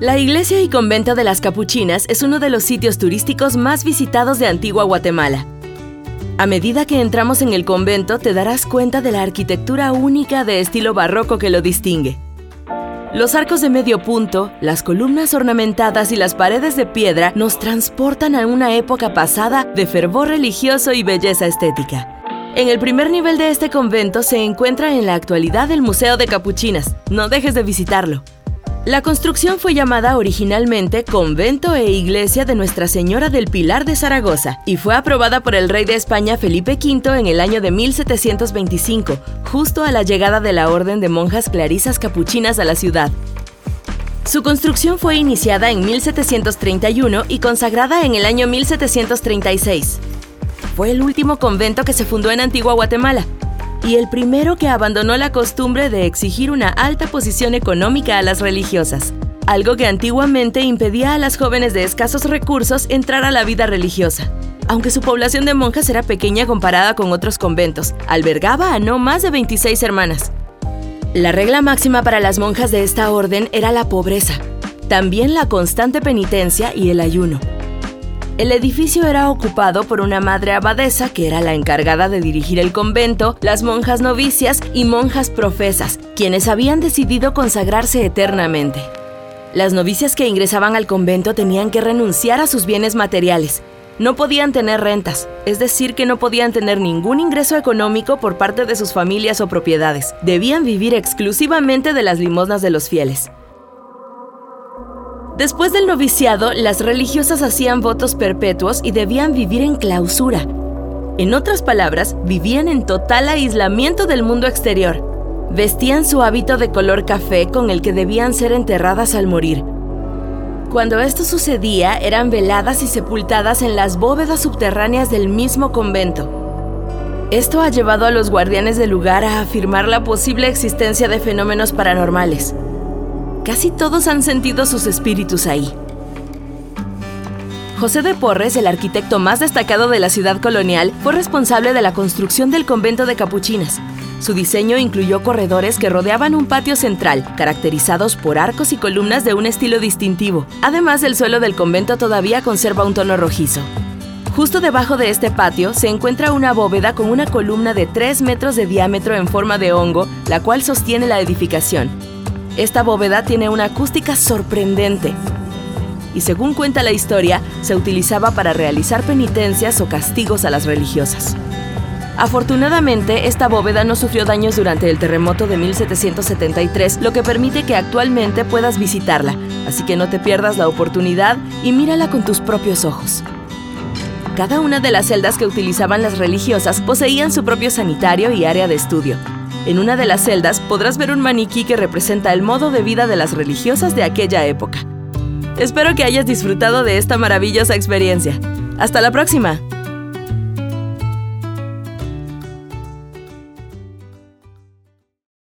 La iglesia y convento de las Capuchinas es uno de los sitios turísticos más visitados de Antigua Guatemala. A medida que entramos en el convento te darás cuenta de la arquitectura única de estilo barroco que lo distingue. Los arcos de medio punto, las columnas ornamentadas y las paredes de piedra nos transportan a una época pasada de fervor religioso y belleza estética. En el primer nivel de este convento se encuentra en la actualidad el Museo de Capuchinas. No dejes de visitarlo. La construcción fue llamada originalmente Convento e Iglesia de Nuestra Señora del Pilar de Zaragoza y fue aprobada por el rey de España Felipe V en el año de 1725, justo a la llegada de la Orden de Monjas Clarisas Capuchinas a la ciudad. Su construcción fue iniciada en 1731 y consagrada en el año 1736. Fue el último convento que se fundó en Antigua Guatemala y el primero que abandonó la costumbre de exigir una alta posición económica a las religiosas, algo que antiguamente impedía a las jóvenes de escasos recursos entrar a la vida religiosa. Aunque su población de monjas era pequeña comparada con otros conventos, albergaba a no más de 26 hermanas. La regla máxima para las monjas de esta orden era la pobreza, también la constante penitencia y el ayuno. El edificio era ocupado por una madre abadesa que era la encargada de dirigir el convento, las monjas novicias y monjas profesas, quienes habían decidido consagrarse eternamente. Las novicias que ingresaban al convento tenían que renunciar a sus bienes materiales. No podían tener rentas, es decir, que no podían tener ningún ingreso económico por parte de sus familias o propiedades. Debían vivir exclusivamente de las limosnas de los fieles. Después del noviciado, las religiosas hacían votos perpetuos y debían vivir en clausura. En otras palabras, vivían en total aislamiento del mundo exterior. Vestían su hábito de color café con el que debían ser enterradas al morir. Cuando esto sucedía, eran veladas y sepultadas en las bóvedas subterráneas del mismo convento. Esto ha llevado a los guardianes del lugar a afirmar la posible existencia de fenómenos paranormales. Casi todos han sentido sus espíritus ahí. José de Porres, el arquitecto más destacado de la ciudad colonial, fue responsable de la construcción del convento de Capuchinas. Su diseño incluyó corredores que rodeaban un patio central, caracterizados por arcos y columnas de un estilo distintivo. Además, el suelo del convento todavía conserva un tono rojizo. Justo debajo de este patio se encuentra una bóveda con una columna de 3 metros de diámetro en forma de hongo, la cual sostiene la edificación. Esta bóveda tiene una acústica sorprendente y según cuenta la historia, se utilizaba para realizar penitencias o castigos a las religiosas. Afortunadamente, esta bóveda no sufrió daños durante el terremoto de 1773, lo que permite que actualmente puedas visitarla, así que no te pierdas la oportunidad y mírala con tus propios ojos. Cada una de las celdas que utilizaban las religiosas poseían su propio sanitario y área de estudio, en una de las celdas podrás ver un maniquí que representa el modo de vida de las religiosas de aquella época. Espero que hayas disfrutado de esta maravillosa experiencia. Hasta la próxima.